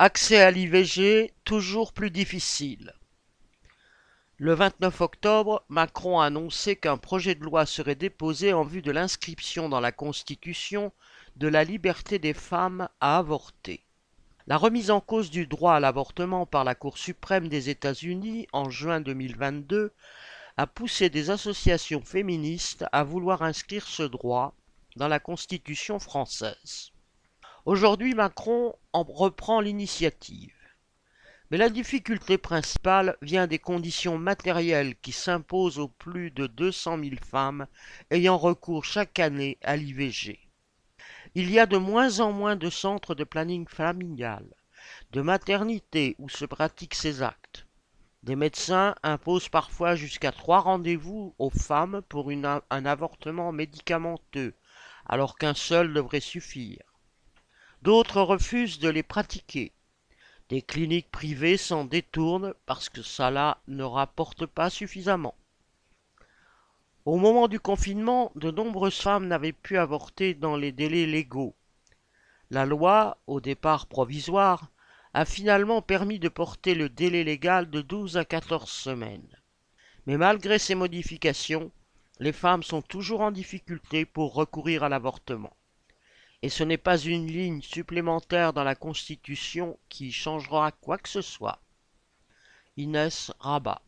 Accès à l'IVG toujours plus difficile. Le 29 octobre, Macron a annoncé qu'un projet de loi serait déposé en vue de l'inscription dans la Constitution de la liberté des femmes à avorter. La remise en cause du droit à l'avortement par la Cour suprême des États-Unis en juin 2022 a poussé des associations féministes à vouloir inscrire ce droit dans la Constitution française. Aujourd'hui, Macron en reprend l'initiative. Mais la difficulté principale vient des conditions matérielles qui s'imposent aux plus de 200 000 femmes ayant recours chaque année à l'IVG. Il y a de moins en moins de centres de planning familial, de maternités où se pratiquent ces actes. Des médecins imposent parfois jusqu'à trois rendez-vous aux femmes pour un avortement médicamenteux, alors qu'un seul devrait suffire. D'autres refusent de les pratiquer. Des cliniques privées s'en détournent parce que cela ne rapporte pas suffisamment. Au moment du confinement, de nombreuses femmes n'avaient pu avorter dans les délais légaux. La loi, au départ provisoire, a finalement permis de porter le délai légal de 12 à 14 semaines. Mais malgré ces modifications, les femmes sont toujours en difficulté pour recourir à l'avortement et ce n'est pas une ligne supplémentaire dans la Constitution qui changera quoi que ce soit. Inès Rabat